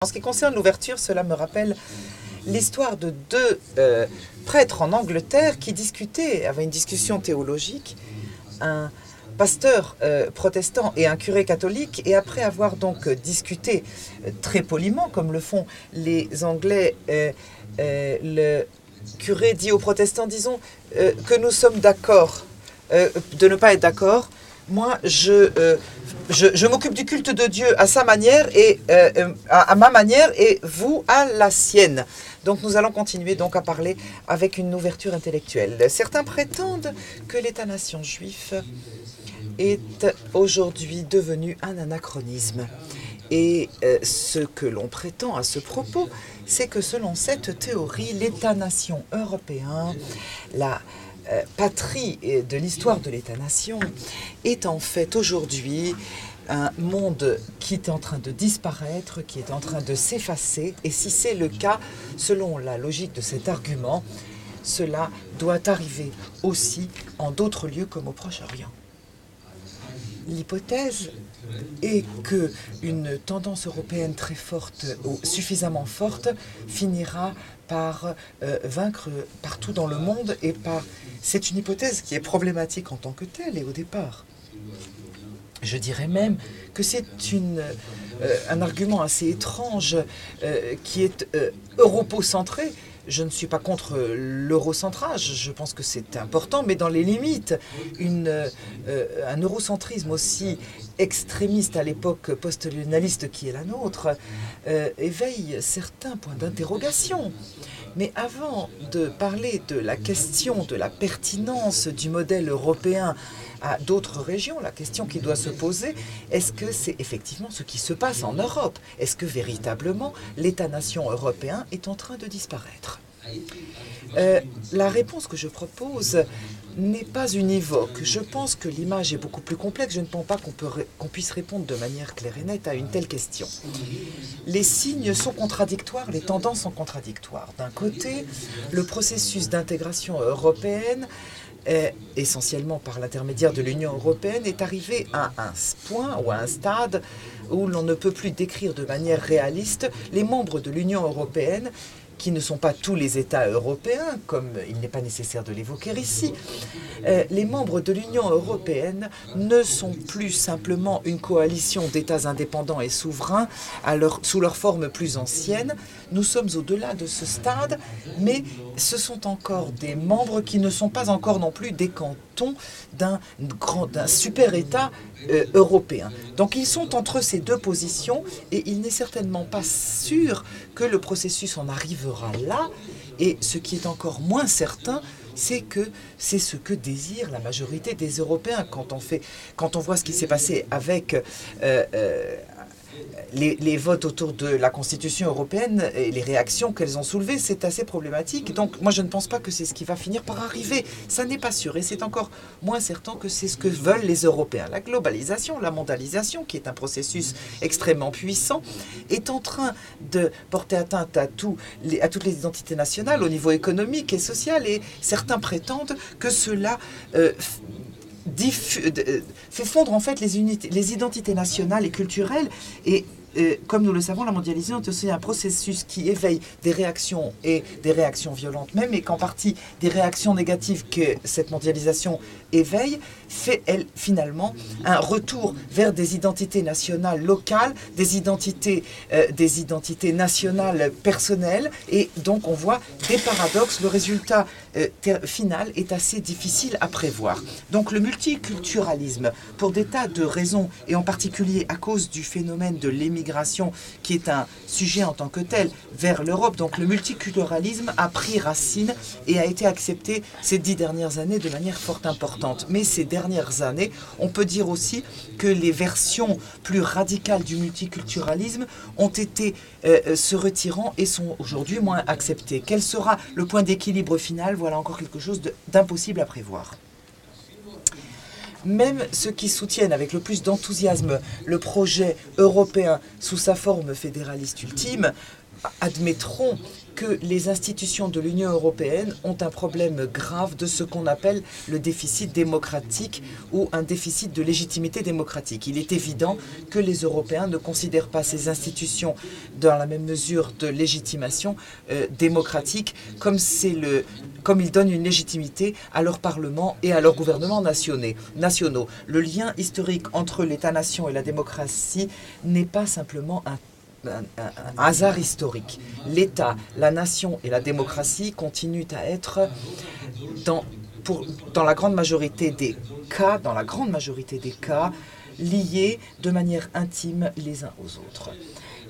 En ce qui concerne l'ouverture, cela me rappelle l'histoire de deux euh, prêtres en Angleterre qui discutaient, avaient une discussion théologique, un pasteur euh, protestant et un curé catholique, et après avoir donc discuté euh, très poliment, comme le font les Anglais, le curé dit aux protestants, disons, que nous sommes d'accord de ne pas être d'accord, moi, je, euh, je, m'occupe du culte de Dieu à sa manière et euh, euh, à, ma manière et vous à la sienne. Donc nous allons continuer donc à parler avec une ouverture intellectuelle. Certains prétendent que l'État-nation juif est aujourd'hui devenu un anachronisme. Et ce que l'on prétend à ce propos, c'est que selon cette théorie, l'État-nation européen, la euh, patrie de l'histoire de l'État-nation est en fait aujourd'hui un monde qui est en train de disparaître, qui est en train de s'effacer. Et si c'est le cas, selon la logique de cet argument, cela doit arriver aussi en d'autres lieux comme au Proche-Orient. L'hypothèse est que une tendance européenne très forte ou suffisamment forte finira par euh, vaincre partout dans le monde et par... C'est une hypothèse qui est problématique en tant que telle et au départ. Je dirais même que c'est euh, un argument assez étrange euh, qui est europocentré je ne suis pas contre l'eurocentrage, je pense que c'est important, mais dans les limites. Un eurocentrisme aussi extrémiste à l'époque post-colonialiste qui est la nôtre euh, éveille certains points d'interrogation. Mais avant de parler de la question de la pertinence du modèle européen à d'autres régions, la question qui doit se poser, est-ce que c'est effectivement ce qui se passe en Europe? Est-ce que véritablement l'État-nation européen est en train de disparaître? Euh, la réponse que je propose n'est pas univoque. Je pense que l'image est beaucoup plus complexe. Je ne pense pas qu'on puisse répondre de manière claire et nette à une telle question. Les signes sont contradictoires, les tendances sont contradictoires. D'un côté, le processus d'intégration européenne essentiellement par l'intermédiaire de l'Union européenne, est arrivé à un point ou à un stade où l'on ne peut plus décrire de manière réaliste les membres de l'Union européenne qui ne sont pas tous les États européens, comme il n'est pas nécessaire de l'évoquer ici, euh, les membres de l'Union européenne ne sont plus simplement une coalition d'États indépendants et souverains sous leur forme plus ancienne. Nous sommes au-delà de ce stade, mais ce sont encore des membres qui ne sont pas encore non plus des cantons d'un super État euh, européen. Donc ils sont entre ces deux positions et il n'est certainement pas sûr que le processus en arrivera là. Et ce qui est encore moins certain, c'est que c'est ce que désire la majorité des Européens. Quand on, fait, quand on voit ce qui s'est passé avec euh, euh, les, votes autour de la Constitution européenne et les réactions qu'elles ont soulevées, c'est assez problématique. Donc moi je ne pense pas que c'est ce qui va finir par arriver. Ça n'est pas sûr et c'est encore moins certain que c'est ce que veulent les Européens. La globalisation, la mondialisation, qui est un processus extrêmement puissant, est en train de porter atteinte à, à toutes les identités nationales au niveau économique et social et certains prétendent que cela euh, fait fondre en fait les, unités, les identités nationales et culturelles et comme nous le savons, la mondialisation est aussi un processus qui éveille des réactions et des réactions violentes. Même, et qu'en partie des réactions négatives que cette mondialisation éveille fait, elle, finalement, un retour vers des identités nationales locales, des identités, euh, des identités nationales personnelles, et donc on voit des paradoxes. Le résultat euh, final est assez difficile à prévoir. Donc le multiculturalisme, pour des tas de raisons, et en particulier à cause du phénomène de l'émigration, qui est un sujet en tant que tel, vers l'Europe, donc le multiculturalisme a pris racine et a été accepté ces dix dernières années de manière fort importante. Mais ces dernières années, on peut dire aussi que les versions plus radicales du multiculturalisme ont été euh, euh, se retirant et sont aujourd'hui moins acceptées. Quel sera le point d'équilibre final? Voilà encore quelque chose d'impossible à prévoir. Même ceux qui soutiennent avec le plus d'enthousiasme le projet européen sous sa forme fédéraliste ultime admettront que les institutions de l'Union européenne ont un problème grave de ce qu'on appelle le déficit démocratique ou un déficit de légitimité démocratique. Il est évident que les Européens ne considèrent pas ces institutions dans la même mesure de légitimation euh, démocratique comme, le, comme ils donnent une légitimité à leur Parlement et à leurs gouvernements nationaux. Le lien historique entre l'État-nation et la démocratie n'est pas simplement un un, hasard historique. L'État, la nation et la démocratie continuent à être dans, pour, dans la grande majorité des cas, dans la grande majorité des cas, liés de manière intime les uns aux autres.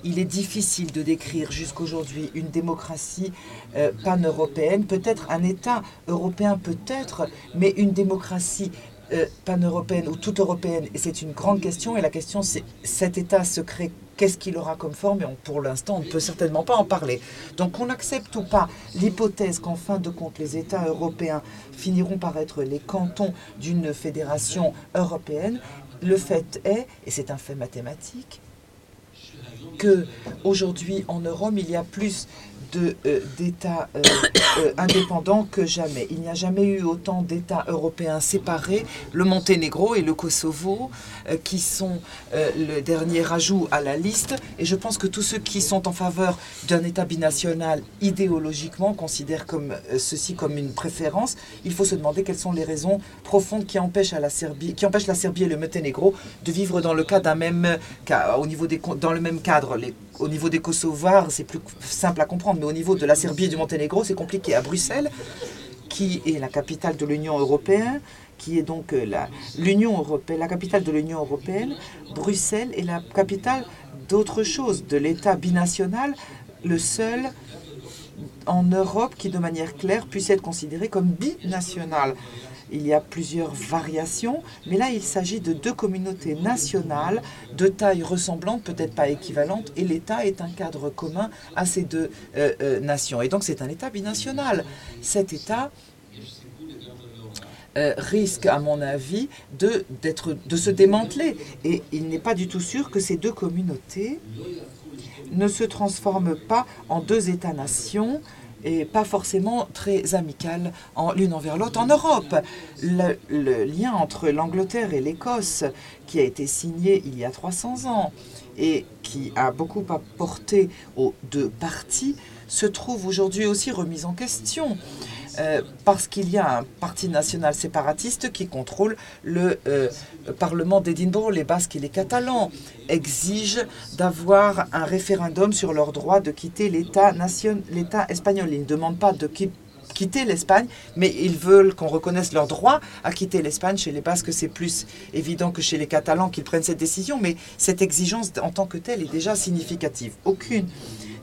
Il est difficile de décrire jusqu'aujourd'hui une démocratie euh, pan-européenne, peut-être un État européen, peut-être, mais une démocratie euh, pan-européenne ou toute européenne. Et c'est une grande question. Et la question, c'est cet État se crée Qu'est-ce qu'il aura comme forme Et pour l'instant, on ne peut certainement pas en parler. Donc on accepte ou pas l'hypothèse qu'en fin de compte, les États européens finiront par être les cantons d'une fédération européenne. Le fait est, et c'est un fait mathématique, que aujourd'hui en Europe, il y a plus d'États euh, euh, indépendants que jamais. Il n'y a jamais eu autant d'États européens séparés, le Monténégro et le Kosovo, qui sont le dernier ajout à la liste. Et je pense que tous ceux qui sont en faveur d'un État binational idéologiquement considèrent comme, ceci comme une préférence. Il faut se demander quelles sont les raisons profondes qui empêchent, la, Serbie, et le Monténégro de vivre dans le cas d'un même, au niveau des, dans le même cadre. Au niveau des Kosovars, c'est plus simple à comprendre, mais au niveau de la Serbie et du Monténégro, c'est compliqué. À Bruxelles, qui est la capitale de l'Union européenne, qui est donc euh, l'Union européenne, la capitale de l'Union européenne, Bruxelles est la capitale d'autre chose, de l'État binational, le seul en Europe qui, de manière claire, puisse être considéré comme binational. Il y a plusieurs variations, mais là, il s'agit de deux communautés nationales de taille ressemblante, peut-être pas équivalente, et l'État est un cadre commun à ces deux euh, euh, nations. Et donc, c'est un État binational. Cet État euh, risque, à mon avis, de, de se démanteler. Et il n'est pas du tout sûr que ces deux communautés ne se transforment pas en deux États-nations et pas forcément très amicales l'une envers l'autre en Europe. Le, lien entre l'Angleterre et l'Écosse, qui a été signé il y a 300 ans et qui a beaucoup apporté aux deux parties, se trouve aujourd'hui aussi remis en question. Euh, parce qu'il y a un parti national séparatiste qui contrôle le euh, Parlement d'Édimbourg. Les Basques et les Catalans exigent d'avoir un référendum sur leur droit de quitter l'État espagnol. Ils ne demandent pas de quitter l'Espagne, mais ils veulent qu'on reconnaisse leur droit à quitter l'Espagne. Chez les Basques, c'est plus évident que chez les Catalans qu'ils prennent cette décision, mais cette exigence en tant que telle est déjà significative. Aucune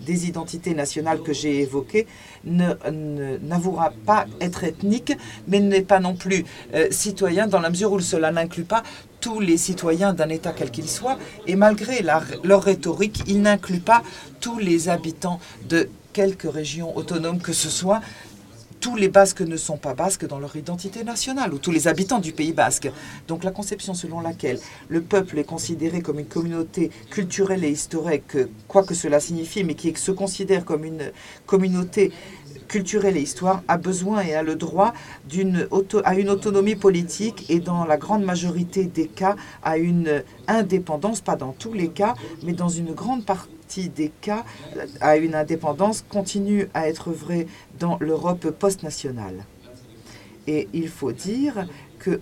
des identités nationales que j'ai évoquées n'avouera pas être ethnique, mais n'est pas non plus euh, citoyen dans la mesure où cela n'inclut pas tous les citoyens d'un État quel qu'il soit, et malgré leur rhétorique, il n'inclut pas tous les habitants de quelque région autonome que ce soit, tous les Basques ne sont pas basques dans leur identité nationale, ou tous les habitants du Pays basque. Donc la conception selon laquelle le peuple est considéré comme une communauté culturelle et historique, quoi que cela signifie, mais qui se considère comme une communauté culturelle et histoire a besoin et a le droit d'une à une autonomie politique et dans la grande majorité des cas à une indépendance, pas dans tous les cas, mais dans une grande partie des cas à une indépendance continue à être vrai dans l'Europe post-nationale. Et il faut dire que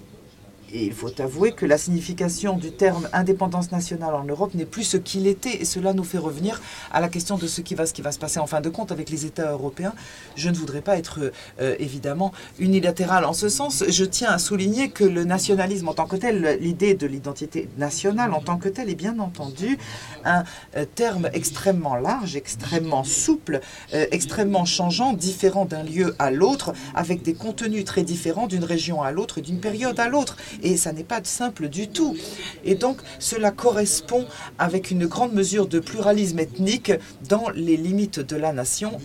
et il faut avouer que la signification du terme indépendance nationale en Europe n'est plus ce qu'il était. Et cela nous fait revenir à la question de ce qui va, ce qui va se passer en fin de compte avec les États européens. Je ne voudrais pas être euh, évidemment unilatéral en ce sens. Je tiens à souligner que le nationalisme en tant que tel, l'idée de l'identité nationale en tant que telle est bien entendu un euh, terme extrêmement large, extrêmement souple, euh, extrêmement changeant, différent d'un lieu à l'autre, avec des contenus très différents d'une région à l'autre et d'une période à l'autre. Et ça n'est pas simple du tout. Et donc, cela correspond avec une grande mesure de pluralisme ethnique dans les limites de la nation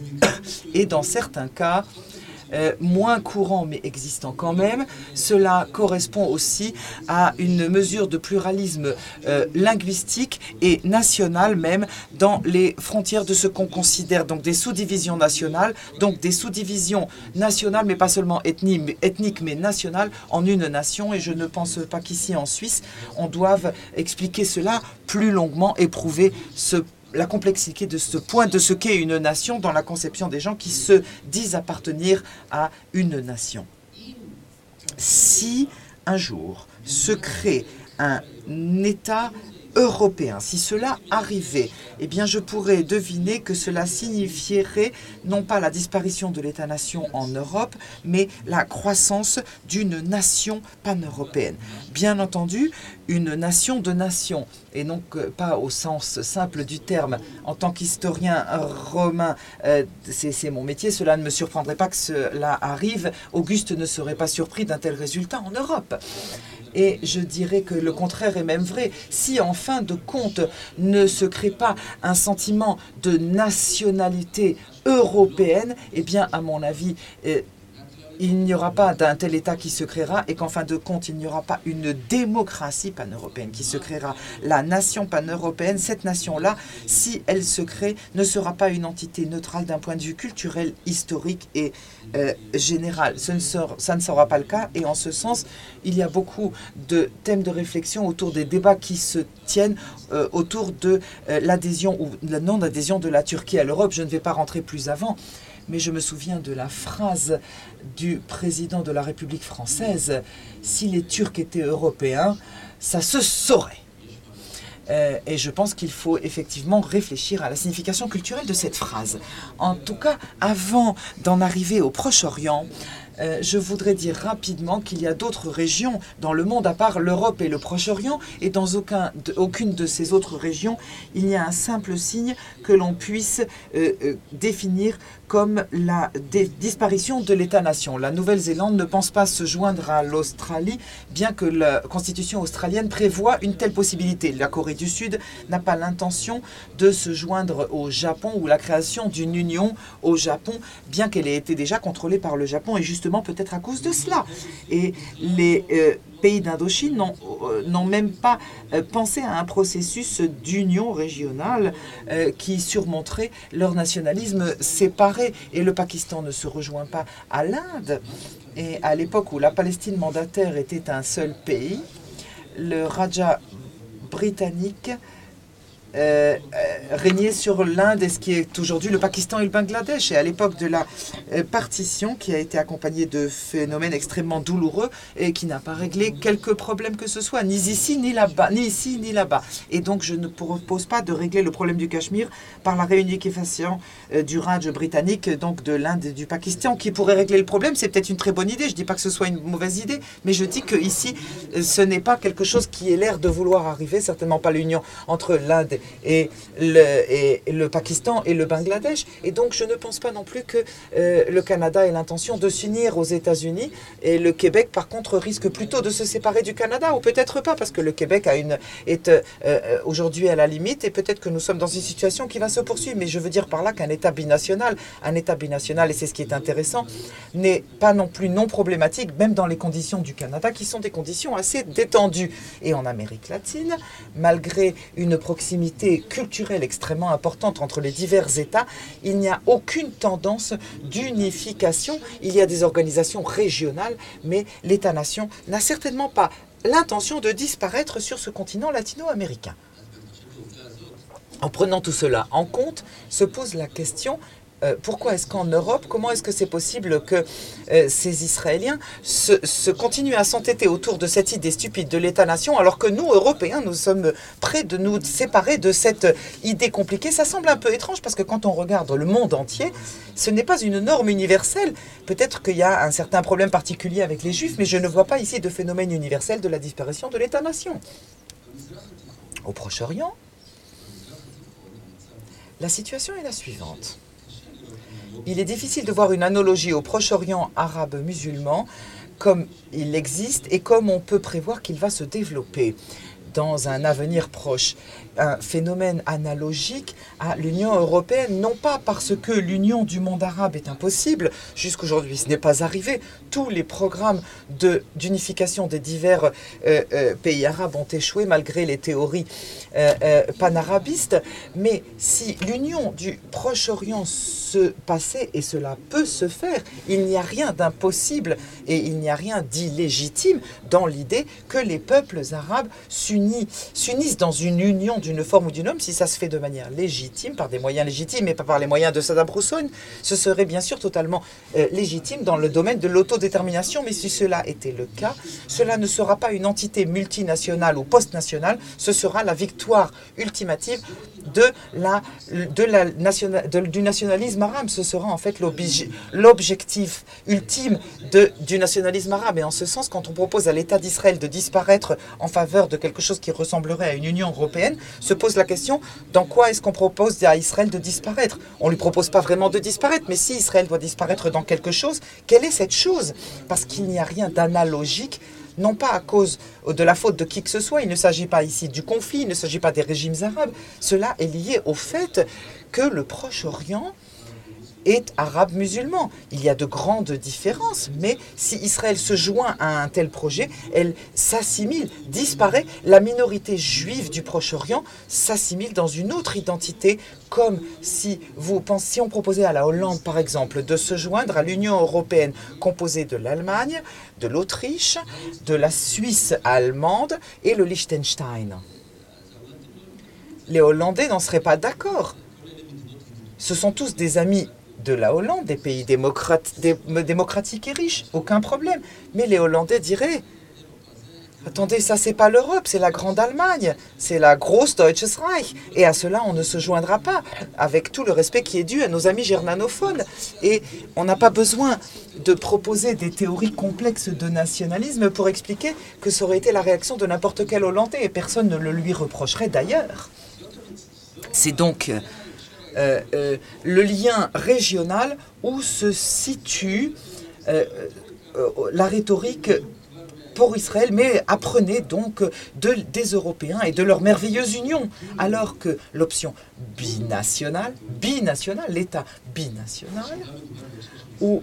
et dans certains cas, euh, moins courant mais existant quand même. Cela correspond aussi à une mesure de pluralisme euh, linguistique et national même dans les frontières de ce qu'on considère donc des sous-divisions nationales, donc des sous-divisions nationales mais pas seulement ethniques mais nationales en une nation et je ne pense pas qu'ici en Suisse on doive expliquer cela plus longuement et prouver ce la complexité de ce point de ce qu'est une nation dans la conception des gens qui se disent appartenir à une nation. Si un jour se crée un État européen. Si cela arrivait, eh bien je pourrais deviner que cela signifierait non pas la disparition de l'État-nation en Europe, mais la croissance d'une nation pan-européenne. Bien entendu, une nation de nations, et donc pas au sens simple du terme. En tant qu'historien romain, euh, c'est mon métier, cela ne me surprendrait pas que cela arrive. Auguste ne serait pas surpris d'un tel résultat en Europe. Et je dirais que le contraire est même vrai. Si en fin de compte ne se crée pas un sentiment de nationalité européenne, eh bien, à mon avis, euh, il n'y aura pas d'un tel État qui se créera et qu'en fin de compte, il n'y aura pas une démocratie pan-européenne qui se créera. La nation pan-européenne, cette nation-là, si elle se crée, ne sera pas une entité neutrale d'un point de vue culturel, historique et euh, général. Ce ne sera, ça ne sera pas le cas et en ce sens, il y a beaucoup de thèmes de réflexion autour des débats qui se tiennent euh, autour de euh, l'adhésion ou la non-adhésion de la Turquie à l'Europe. Je ne vais pas rentrer plus avant mais je me souviens de la phrase du président de la République française, si les Turcs étaient européens, ça se saurait. Euh, et je pense qu'il faut effectivement réfléchir à la signification culturelle de cette phrase. En tout cas, avant d'en arriver au Proche-Orient, euh, je voudrais dire rapidement qu'il y a d'autres régions dans le monde, à part l'Europe et le Proche-Orient, et dans aucun, aucune de ces autres régions, il y a un simple signe que l'on puisse euh, définir comme la disparition de l'État-nation. La Nouvelle-Zélande ne pense pas se joindre à l'Australie, bien que la constitution australienne prévoit une telle possibilité. La Corée du Sud n'a pas l'intention de se joindre au Japon ou la création d'une union au Japon, bien qu'elle ait été déjà contrôlée par le Japon, et peut-être à cause de cela. Et les euh, pays d'Indochine euh, n'ont même pas euh, pensé à un processus d'union régionale euh, qui surmonterait leur nationalisme séparé. Et le Pakistan ne se rejoint pas à l'Inde. Et à l'époque où la Palestine mandataire était un seul pays, le Raja britannique euh, euh, régner sur l'Inde et ce qui est aujourd'hui le Pakistan et le Bangladesh. Et à l'époque de la euh, partition, qui a été accompagnée de phénomènes extrêmement douloureux et qui n'a pas réglé quelques problèmes que ce soit, ni ici, ni là-bas, ni ici, ni là-bas. Et donc, je ne propose pas de régler le problème du Cachemire par la réunification du Raj britannique, donc de l'Inde et du Pakistan, qui pourrait régler le problème. C'est peut-être une très bonne idée. Je ne dis pas que ce soit une mauvaise idée, mais je dis que ici, ce n'est pas quelque chose qui ait l'air de vouloir arriver, certainement pas l'union entre l'Inde et le, Pakistan et le Bangladesh. Et donc, je ne pense pas non plus que euh, le Canada ait l'intention de s'unir aux États-Unis. Et le Québec, par contre, risque plutôt de se séparer du Canada, ou peut-être pas, parce que le Québec est euh, euh, aujourd'hui à la limite, et peut-être que nous sommes dans une situation qui va se poursuivre. Mais je veux dire par là qu'un État binational, un État binational, et c'est ce qui est intéressant, n'est pas non plus non problématique, même dans les conditions du Canada, qui sont des conditions assez détendues. Et en Amérique latine, malgré une proximité culturelle extrêmement importante entre les divers États, il n'y a aucune tendance d'unification. Il y a des organisations régionales, mais l'État-nation n'a certainement pas l'intention de disparaître sur ce continent latino-américain. En prenant tout cela en compte, se pose la question euh, pourquoi est-ce qu'en Europe, comment est-ce que c'est possible que euh, ces Israéliens se, continuent à s'entêter autour de cette idée stupide de l'État-nation, alors que nous, Européens, nous sommes prêts de nous séparer de cette idée compliquée? Ça semble un peu étrange parce que quand on regarde le monde entier, ce n'est pas une norme universelle. Peut-être qu'il y a un certain problème particulier avec les Juifs, mais je ne vois pas ici de phénomène universel de la disparition de l'État-nation. Au Proche-Orient, la situation est la suivante il est difficile de voir une analogie au Proche-Orient arabe musulman comme il existe et comme on peut prévoir qu'il va se développer. Dans un avenir proche. Un phénomène analogique à l'Union européenne, non pas parce que l'union du monde arabe est impossible, jusqu'aujourd'hui ce n'est pas arrivé, tous les programmes d'unification des divers euh, euh, pays arabes ont échoué malgré les théories euh, panarabistes, mais si l'union du Proche-Orient se passait, et cela peut se faire, il n'y a rien d'impossible et il n'y a rien d'illégitime dans l'idée que les peuples arabes s'unissent dans une union d'une forme ou d'une autre, si ça se fait de manière légitime, par des moyens légitimes et pas par les moyens de Saddam Hussein, ce serait bien sûr totalement euh, légitime dans le domaine de l'autodétermination, mais si cela était le cas, cela ne sera pas une entité multinationale ou post-nationale, ce sera la victoire ultimative de la, du nationalisme arabe. Ce sera en fait l'objectif ultime du nationalisme arabe. Et en ce sens, quand on propose à l'État d'Israël de disparaître en faveur de quelque qui ressemblerait à une Union européenne, se pose la question, dans quoi est-ce qu'on propose à Israël de disparaître? On ne lui propose pas vraiment de disparaître, mais si Israël doit disparaître dans quelque chose, quelle est cette chose? Parce qu'il n'y a rien d'analogique non pas à cause de la faute de qui que ce soit, il ne s'agit pas ici du conflit, il ne s'agit pas des régimes arabes, cela est lié au fait que le Proche-Orient est arabe-musulman. Il y a de grandes différences, mais si Israël se joint à un tel projet, elle s'assimile, disparaît. La minorité juive du Proche-Orient s'assimile dans une autre identité, comme si, vous pensiez, on proposait à la Hollande, par exemple, de se joindre à l'Union européenne composée de l'Allemagne, de l'Autriche, de la Suisse allemande et le Liechtenstein. Les Hollandais n'en seraient pas d'accord. Ce sont tous des amis de la Hollande, des pays démocratiques et riches, aucun problème. Mais les Hollandais diraient Attendez, ça c'est pas l'Europe, c'est la Grande Allemagne, c'est la grosse Deutsches Reich. Et à cela, on ne se joindra pas, avec tout le respect qui est dû à nos amis germanophones. Et on n'a pas besoin de proposer des théories complexes de nationalisme pour expliquer que ça aurait été la réaction de n'importe quel Hollandais, et personne ne le lui reprocherait d'ailleurs. C'est donc euh, euh, le lien régional où se situe euh, la rhétorique pour Israël, mais apprenez donc de, des Européens et de leur merveilleuse union. Alors que l'option binationale, binationale, l'État binational, où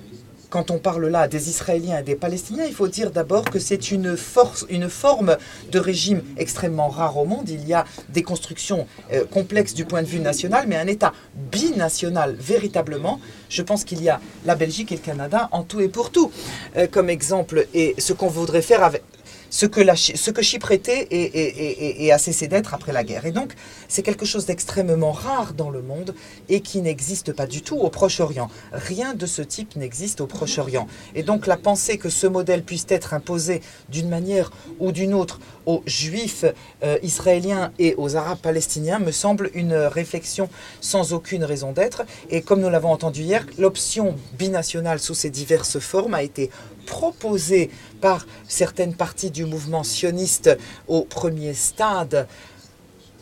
quand on parle là des Israéliens et des Palestiniens, il faut dire d'abord que c'est une, force, une forme de régime extrêmement rare au monde. Il y a des constructions euh, complexes du point de vue national, mais un État binational véritablement. Je pense qu'il y a la Belgique et le Canada en tout et pour tout euh, comme exemple. Et ce qu'on voudrait faire avec, ce que, Chypre était et, a cessé d'être après la guerre. Et donc, c'est quelque chose d'extrêmement rare dans le monde et qui n'existe pas du tout au Proche-Orient. Rien de ce type n'existe au Proche-Orient. Et donc, la pensée que ce modèle puisse être imposé d'une manière ou d'une autre aux Juifs euh, israéliens et aux Arabes palestiniens me semble une réflexion sans aucune raison d'être. Et comme nous l'avons entendu hier, l'option binationale sous ses diverses formes a été proposée par certaines parties du mouvement sioniste au premier stade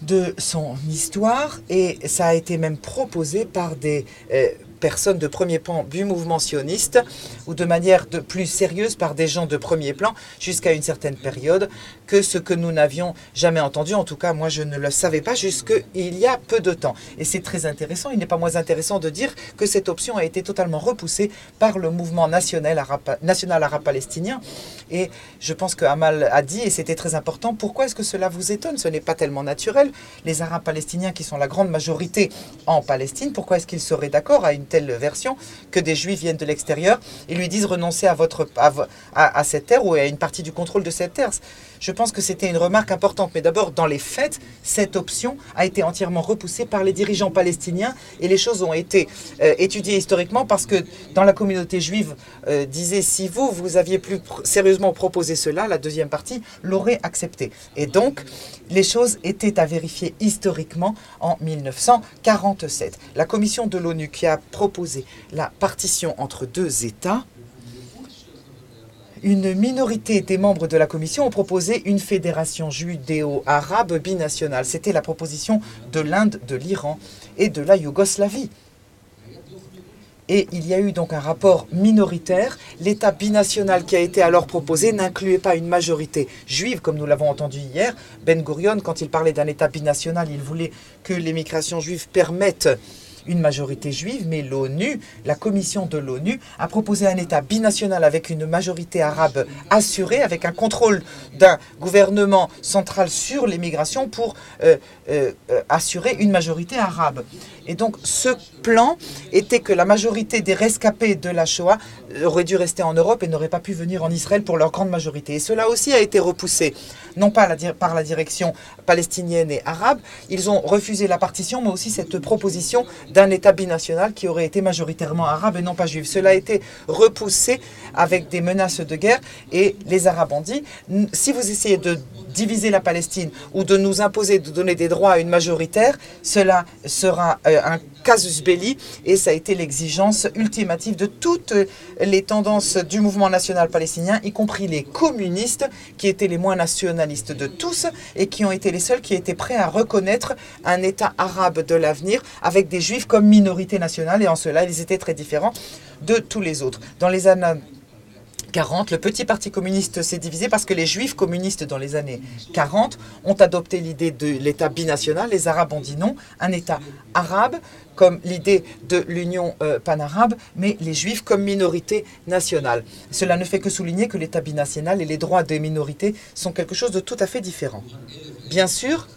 de son histoire. Et ça a été même proposé par des euh, personnes de premier plan du mouvement sioniste ou de manière de plus sérieuse par des gens de premier plan jusqu'à une certaine période que ce que nous n'avions jamais entendu. En tout cas, moi, je ne le savais pas jusqu'il y a peu de temps. Et c'est très intéressant. Il n'est pas moins intéressant de dire que cette option a été totalement repoussée par le mouvement national arabe, palestinien. Et je pense que Amal a dit, et c'était très important, pourquoi est-ce que cela vous étonne? Ce n'est pas tellement naturel. Les Arabes palestiniens, qui sont la grande majorité en Palestine, pourquoi est-ce qu'ils seraient d'accord à une version que des Juifs viennent de l'extérieur et lui disent renoncer à, votre, à, à cette terre ou à une partie du contrôle de cette terre je pense que c'était une remarque importante. Mais d'abord, dans les faits, cette option a été entièrement repoussée par les dirigeants palestiniens et les choses ont été euh, étudiées historiquement parce que dans la communauté juive euh, disait si vous, vous aviez plus sérieusement proposé cela, la deuxième partie l'aurait accepté. Et donc, les choses étaient à vérifier historiquement en 1947. La commission de l'ONU qui a proposé la partition entre deux États une minorité des membres de la commission ont proposé une fédération judéo-arabe binationale. C'était la proposition de l'Inde, de l'Iran et de la Yougoslavie. Et il y a eu donc un rapport minoritaire. L'État binational qui a été alors proposé n'incluait pas une majorité juive, comme nous l'avons entendu hier. Ben Gurion, quand il parlait d'un État binational, il voulait que l'émigration juive permette une majorité juive, mais l'ONU, la commission de l'ONU, a proposé un État binational avec une majorité arabe assurée, avec un contrôle d'un gouvernement central sur l'immigration pour euh, euh, euh, assurer une majorité arabe. Et donc ce plan était que la majorité des rescapés de la Shoah auraient dû rester en Europe et n'auraient pas pu venir en Israël pour leur grande majorité. Et cela aussi a été repoussé, non pas par la direction palestinienne et arabe, ils ont refusé la partition, mais aussi cette proposition d'un État binational qui aurait été majoritairement arabe et non pas juif. Cela a été repoussé avec des menaces de guerre et les Arabes ont dit, si vous essayez de diviser la Palestine ou de nous imposer de donner des droits à une majoritaire, cela sera euh, un casus belli et ça a été l'exigence ultimative de toutes les tendances du mouvement national palestinien, y compris les communistes qui étaient les moins nationalistes de tous et qui ont été les seuls qui étaient prêts à reconnaître un État arabe de l'avenir avec des juifs comme minorité nationale et en cela ils étaient très différents de tous les autres. Dans les années 40, le petit parti communiste s'est divisé parce que les juifs communistes dans les années 40 ont adopté l'idée de l'État binational. Les Arabes ont dit non, un État arabe comme l'idée de l'Union euh, panarabe, mais les juifs comme minorité nationale. Cela ne fait que souligner que l'État binational et les droits des minorités sont quelque chose de tout à fait différent. Bien sûr,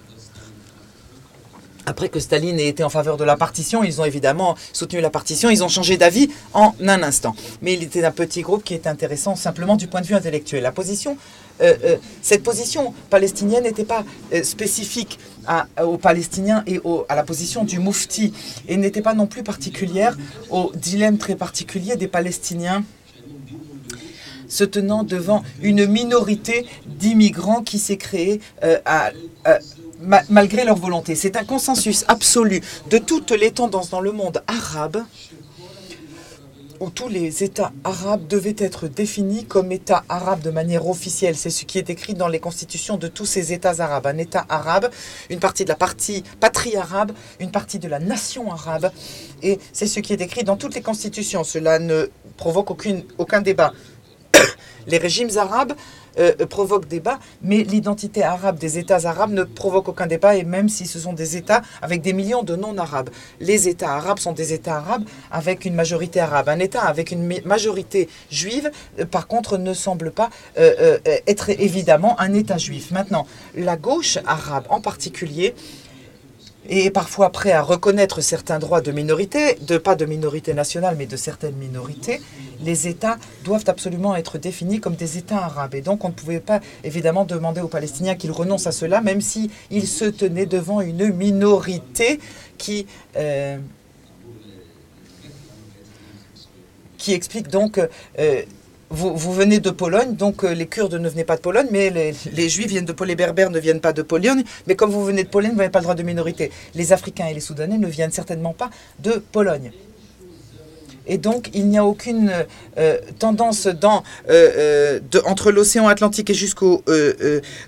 après que Staline ait été en faveur de la partition, ils ont évidemment soutenu la partition, ils ont changé d'avis en un instant. Mais il était un petit groupe qui était intéressant simplement du point de vue intellectuel. La position, euh, euh, cette position palestinienne n'était pas euh, spécifique aux Palestiniens et à la position du Mufti, et n'était pas non plus particulière au dilemme très particulier des Palestiniens se tenant devant une minorité d'immigrants qui s'est créée à malgré leur volonté. C'est un consensus absolu de toutes les tendances dans le monde arabe où tous les États arabes devaient être définis comme États arabes de manière officielle. C'est ce qui est écrit dans les constitutions de tous ces États arabes. Un État arabe, une partie de la partie patrie arabe, une partie de la nation arabe. Et c'est ce qui est écrit dans toutes les constitutions. Cela ne provoque aucun débat. Les régimes arabes euh, provoque débat, mais l'identité arabe des États arabes ne provoque aucun débat, et même si ce sont des États avec des millions de non-arabes. Les États arabes sont des États arabes avec une majorité arabe. Un État avec une majorité juive, euh, par contre, ne semble pas euh, être évidemment un État juif. Maintenant, la gauche arabe en particulier et parfois prêt à reconnaître certains droits de minorité, de pas de minorité nationale, mais de certaines minorités, les États doivent absolument être définis comme des États arabes. Et donc on ne pouvait pas évidemment demander aux Palestiniens qu'ils renoncent à cela, même s'ils se tenaient devant une minorité qui... Euh, qui explique donc euh, vous, venez de Pologne, donc euh, les Kurdes ne venaient pas de Pologne, mais les, Juifs viennent de Pologne, les Berbères ne viennent pas de Pologne, mais comme vous venez de Pologne, vous n'avez pas le droit de minorité. Les Africains et les Soudanais ne viennent certainement pas de Pologne. Et donc, il n'y a aucune euh, tendance euh, entre l'océan Atlantique et jusqu'au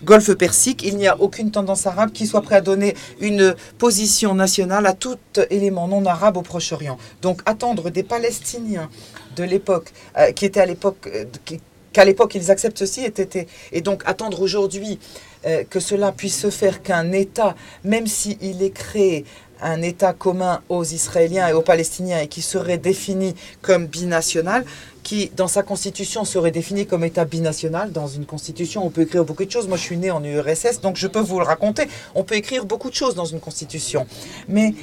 golfe Persique, il n'y a aucune tendance arabe qui soit prête à donner une position nationale à tout élément non arabe au Proche-Orient. Donc, attendre des Palestiniens de l'époque, euh, qui était à l'époque, euh, qu'à l'époque ils acceptent ceci, était, et donc attendre aujourd'hui euh, que cela puisse se faire qu'un État, même s'il est créé un État commun aux Israéliens et aux Palestiniens et qui serait défini comme binational, qui, dans sa constitution, serait défini comme État binational. Dans une constitution, on peut écrire beaucoup de choses. Moi, je suis né en URSS, donc je peux vous le raconter. On peut écrire beaucoup de choses dans une constitution. Mais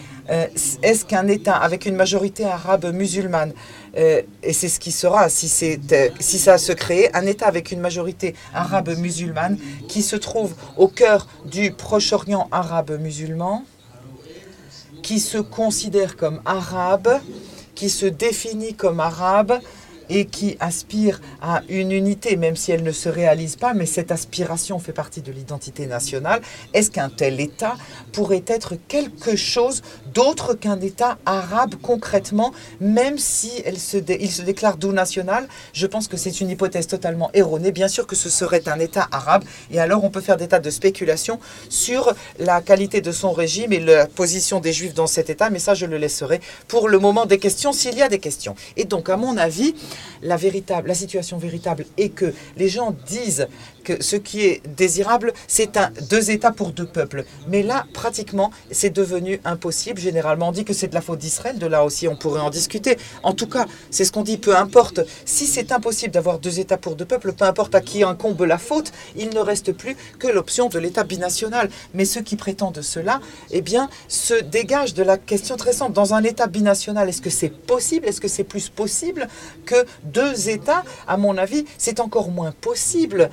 est-ce qu'un État avec une majorité arabe musulmane, euh, et c'est ce qui sera si, euh, si ça se crée, un État avec une majorité arabe musulmane qui se trouve au cœur du Proche-Orient arabe musulman, qui se considère comme arabe, qui se définit comme arabe, et qui aspire à une unité, même si elle ne se réalise pas, mais cette aspiration fait partie de l'identité nationale, est-ce qu'un tel État pourrait être quelque chose d'autre qu'un État arabe concrètement, même si se il se déclare d'où national? Je pense que c'est une hypothèse totalement erronée. Bien sûr que ce serait un État arabe, et alors on peut faire des tas de spéculations sur la qualité de son régime et la position des Juifs dans cet État, mais ça je le laisserai pour le moment des questions, s'il y a des questions. Et donc, à mon avis, la, véritable, situation véritable est que les gens disent ce qui est désirable, c'est deux États pour deux peuples. Mais là, pratiquement, c'est devenu impossible. Généralement, on dit que c'est de la faute d'Israël. De là aussi, on pourrait en discuter. En tout cas, c'est ce qu'on dit. Peu importe. Si c'est impossible d'avoir deux États pour deux peuples, peu importe à qui incombe la faute, il ne reste plus que l'option de l'État binational. Mais ceux qui prétendent cela, eh bien, se dégagent de la question très simple. Dans un État binational, est-ce que c'est possible? Est-ce que c'est plus possible que deux États? À mon avis, c'est encore moins possible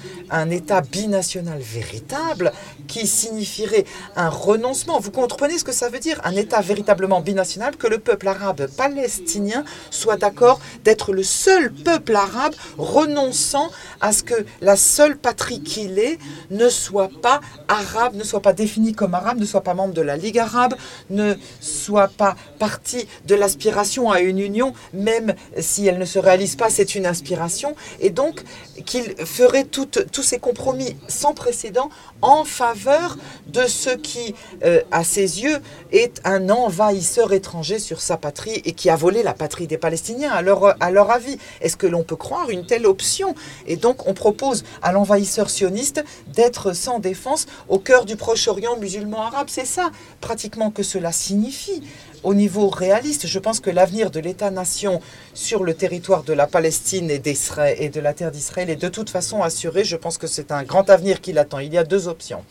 État binational véritable qui signifierait un renoncement. Vous comprenez ce que ça veut dire Un État véritablement binational, que le peuple arabe palestinien soit d'accord d'être le seul peuple arabe renonçant à ce que la seule patrie qu'il est ne soit pas arabe, ne soit pas définie comme arabe, ne soit pas membre de la Ligue arabe, ne soit pas partie de l'aspiration à une union, même si elle ne se réalise pas, c'est une aspiration, et donc qu'il ferait tous ces compromis sans précédent en faveur de ce qui, euh, à ses yeux, est un envahisseur étranger sur sa patrie et qui a volé la patrie des Palestiniens, à leur, à leur avis. Est-ce que l'on peut croire une telle option? Et donc on propose à l'envahisseur sioniste d'être sans défense au cœur du Proche-Orient musulman arabe. C'est ça pratiquement que cela signifie au niveau réaliste, je pense que l'avenir de l'État-nation sur le territoire de la Palestine et, de la terre d'Israël est de toute façon assuré. Je pense que c'est un grand avenir qui l'attend. Il y a deux options.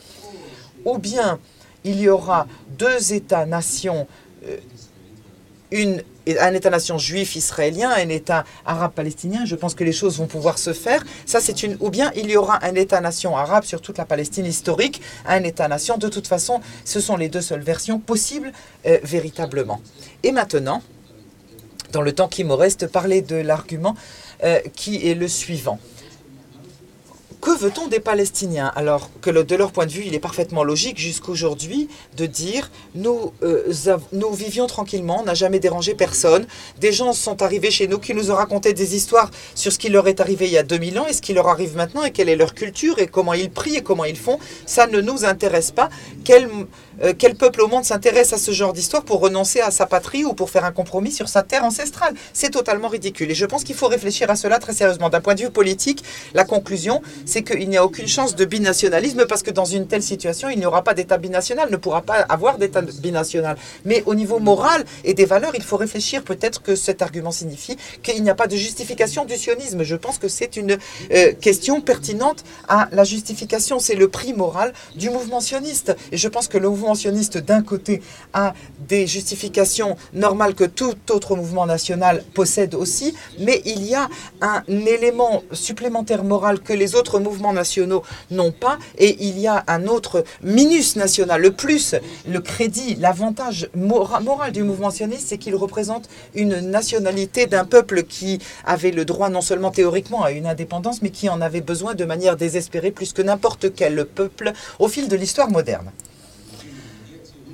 Ou bien il y aura deux États-nations, euh, une un État-nation juif israélien, un État arabe palestinien, je pense que les choses vont pouvoir se faire. Ça, c'est une. Ou bien il y aura un État-nation arabe sur toute la Palestine historique, un État-nation. De toute façon, ce sont les deux seules versions possibles euh, véritablement. Et maintenant, dans le temps qui me reste, parler de l'argument euh, qui est le suivant. Que veut-on des Palestiniens Alors que de leur point de vue, il est parfaitement logique jusqu'aujourd'hui de dire nous, euh, nous vivions tranquillement, on n'a jamais dérangé personne. Des gens sont arrivés chez nous qui nous ont raconté des histoires sur ce qui leur est arrivé il y a 2000 ans et ce qui leur arrive maintenant et quelle est leur culture et comment ils prient et comment ils font. Ça ne nous intéresse pas. Quel, euh, quel peuple au monde s'intéresse à ce genre d'histoire pour renoncer à sa patrie ou pour faire un compromis sur sa terre ancestrale? C'est totalement ridicule. Et je pense qu'il faut réfléchir à cela très sérieusement. D'un point de vue politique, la conclusion, c'est qu'il n'y a aucune chance de binationalisme parce que dans une telle situation, il n'y aura pas d'État binational, ne pourra pas avoir d'État binational. Mais au niveau moral et des valeurs, il faut réfléchir peut-être que cet argument signifie qu'il n'y a pas de justification du sionisme. Je pense que c'est une euh, question pertinente à la justification. C'est le prix moral du mouvement sioniste. Et je pense que le mouvement d'un côté, a des justifications normales que tout autre mouvement national possède aussi, mais il y a un élément supplémentaire moral que les autres mouvements nationaux n'ont pas. Et il y a un autre minus national, le plus, le crédit, l'avantage moral du mouvement sioniste, c'est qu'il représente une nationalité d'un peuple qui avait le droit non seulement théoriquement à une indépendance, mais qui en avait besoin de manière désespérée plus que n'importe quel peuple au fil de l'histoire moderne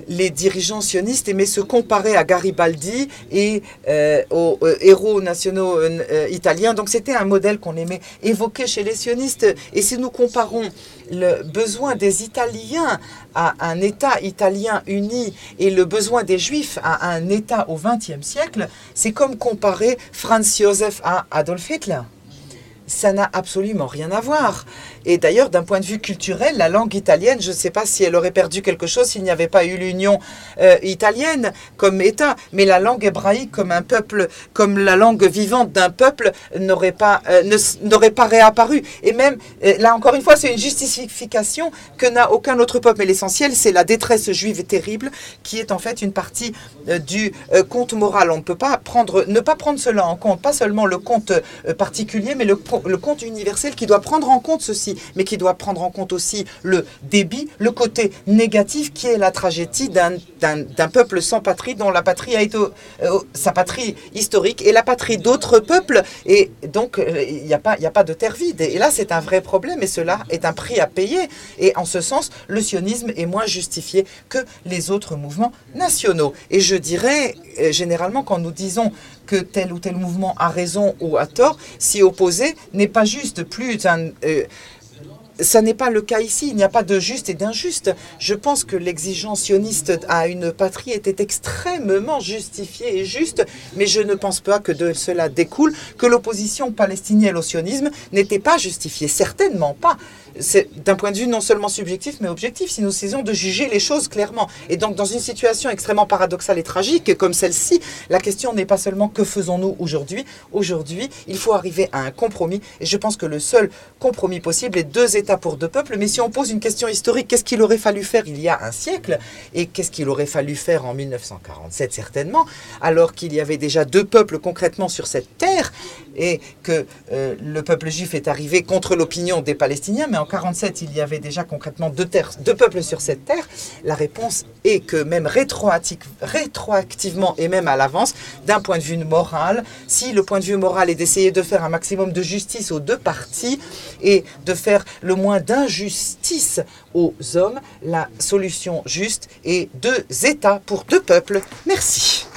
les dirigeants sionistes aimaient se comparer à Garibaldi et euh, aux euh, héros nationaux euh, italiens. Donc c'était un modèle qu'on aimait évoquer chez les sionistes. Et si nous comparons le besoin des Italiens à un État italien uni et le besoin des Juifs à un État au XXe siècle, c'est comme comparer Franz Josef à Adolf Hitler ça n'a absolument rien à voir. Et d'ailleurs, d'un point de vue culturel, la langue italienne, je ne sais pas si elle aurait perdu quelque chose s'il n'y avait pas eu l'Union euh, italienne comme État, mais la langue hébraïque comme un peuple, comme la langue vivante d'un peuple, n'aurait pas, euh, n'aurait pas réapparu. Et même, euh, là encore une fois, c'est une justification que n'a aucun autre peuple. Mais l'essentiel, c'est la détresse juive terrible, qui est en fait une partie du compte moral. On ne peut pas prendre, ne pas prendre cela en compte, pas seulement le compte particulier, mais le, le compte universel qui doit prendre en compte ceci. Mais qui doit prendre en compte aussi le débit, le côté négatif qui est la tragédie d'un peuple sans patrie dont la patrie a été euh, sa patrie historique et la patrie d'autres peuples. Et donc, euh, il n'y a, pas, a pas de terre vide. Et là, c'est un vrai problème et cela est un prix à payer. Et en ce sens, le sionisme est moins justifié que les autres mouvements nationaux. Et je dirais, euh, généralement, quand nous disons que tel ou tel mouvement a raison ou a tort, s'y opposer n'est pas juste. Plus un, ça n'est pas le cas ici. Il n'y a pas de juste et d'injuste. Je pense que l'exigence sioniste à une patrie était extrêmement justifiée et juste, mais je ne pense pas que de cela découle que l'opposition palestinienne au sionisme n'était pas justifiée. Certainement pas c'est d'un point de vue non seulement subjectif, mais objectif, si nous essayons de juger les choses clairement. Et donc, dans une situation extrêmement paradoxale et tragique comme celle-ci, la question n'est pas seulement que faisons-nous aujourd'hui. Aujourd'hui, il faut arriver à un compromis. Et je pense que le seul compromis possible est deux États pour deux peuples. Mais si on pose une question historique, qu'est-ce qu'il aurait fallu faire il y a un siècle Et qu'est-ce qu'il aurait fallu faire en 1947, certainement, alors qu'il y avait déjà deux peuples concrètement sur cette terre et que euh, le peuple juif est arrivé contre l'opinion des Palestiniens, mais en 47 il y avait déjà concrètement deux, terres, deux peuples sur cette terre, la réponse est que même rétroactivement et même à l'avance, d'un point de vue moral, si le point de vue moral est d'essayer de faire un maximum de justice aux deux parties et de faire le moins d'injustice aux hommes, la solution juste est deux États pour deux peuples. Merci.